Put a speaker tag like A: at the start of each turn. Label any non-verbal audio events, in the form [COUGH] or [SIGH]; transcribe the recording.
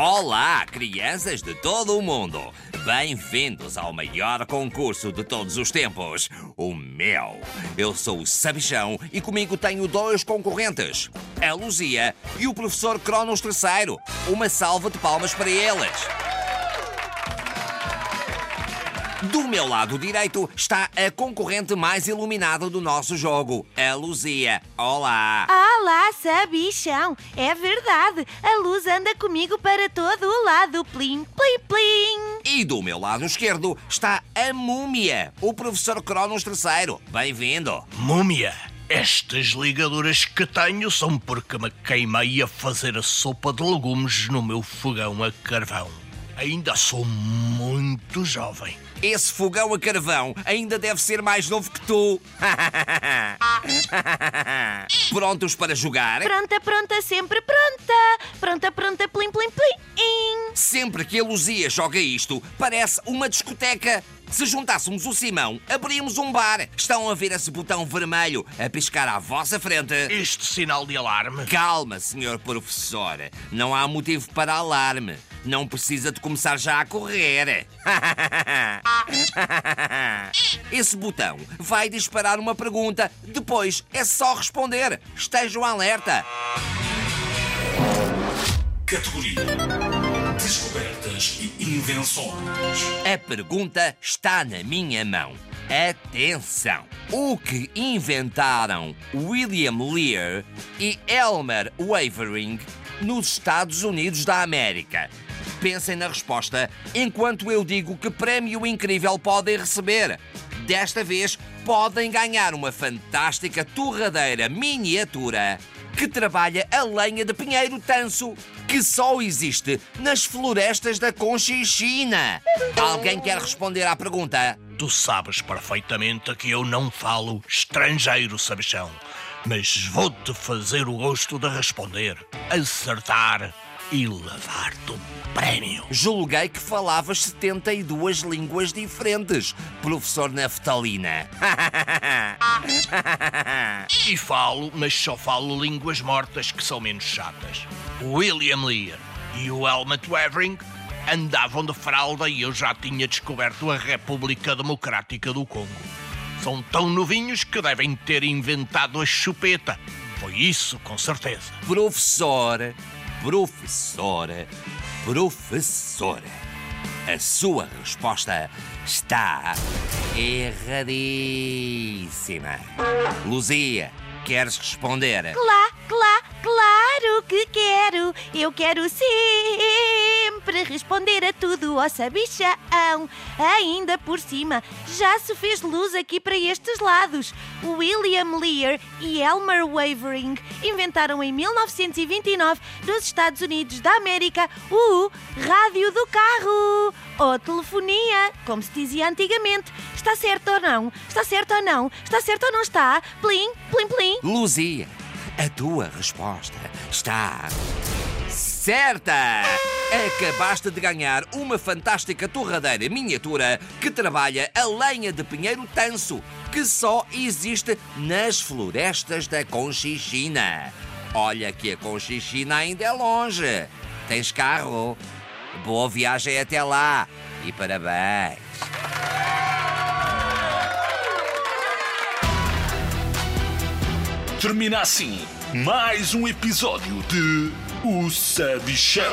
A: Olá, crianças de todo o mundo! Bem-vindos ao maior concurso de todos os tempos, o meu. Eu sou o Sabichão e comigo tenho dois concorrentes, a Luzia e o professor Cronos III. Uma salva de palmas para eles. Do meu lado direito está a concorrente mais iluminada do nosso jogo, a Luzia. Olá!
B: Olá, sabichão! É verdade, a luz anda comigo para todo o lado. Plim, plim, plim!
A: E do meu lado esquerdo está a Múmia, o professor Cronos III. Bem-vindo!
C: Múmia, estas ligaduras que tenho são porque me queimei a fazer a sopa de legumes no meu fogão a carvão. Ainda sou muito jovem.
A: Esse fogão a carvão ainda deve ser mais novo que tu. [LAUGHS] Prontos para jogar?
B: Pronta, pronta, sempre pronta! Pronta, pronta, plim, plim, plim!
A: Sempre que a Luzia joga isto, parece uma discoteca. Se juntássemos o Simão, abríamos um bar. Estão a ver esse botão vermelho a piscar à vossa frente?
C: Este sinal de alarme.
A: Calma, senhor professor. Não há motivo para alarme. Não precisa de começar já a correr. [LAUGHS] Esse botão vai disparar uma pergunta. Depois é só responder. Estejam alerta.
D: Categoria Descobertas e Invenções.
A: A pergunta está na minha mão. Atenção! O que inventaram William Lear e Elmer Wavering nos Estados Unidos da América? Pensem na resposta enquanto eu digo que prémio incrível podem receber. Desta vez, podem ganhar uma fantástica torradeira miniatura que trabalha a lenha de pinheiro tanso, que só existe nas florestas da Conchichina. Alguém quer responder à pergunta?
C: Tu sabes perfeitamente que eu não falo estrangeiro, sabichão. Mas vou-te fazer o gosto de responder, acertar e levar-te o prémio.
A: Julguei que falavas 72 línguas diferentes, professor Naftalina. [LAUGHS]
C: E falo, mas só falo línguas mortas que são menos chatas. William Lear e o Helmut Wavering andavam de fralda e eu já tinha descoberto a República Democrática do Congo. São tão novinhos que devem ter inventado a chupeta. Foi isso, com certeza.
A: Professor, professora, professora. A sua resposta está erradíssima. Luzia, queres responder?
B: Clá, clá, claro que quero! Eu quero sempre responder a tudo, ó sabichão! Ainda por cima, já se fez luz aqui para estes lados. William Lear e Elmer Wavering inventaram em 1929, nos Estados Unidos da América, o rádio do carro. Ou telefonia, como se dizia antigamente. Está certo ou não? Está certo ou não? Está certo ou não está? Plim, plim, plim.
A: Luzia, a tua resposta está certa! Acabaste de ganhar uma fantástica torradeira miniatura que trabalha a lenha de pinheiro tanso, que só existe nas florestas da Conchichina. Olha que a Conchichina ainda é longe. Tens carro? Boa viagem até lá e parabéns!
D: Termina assim mais um episódio de O Sabichão.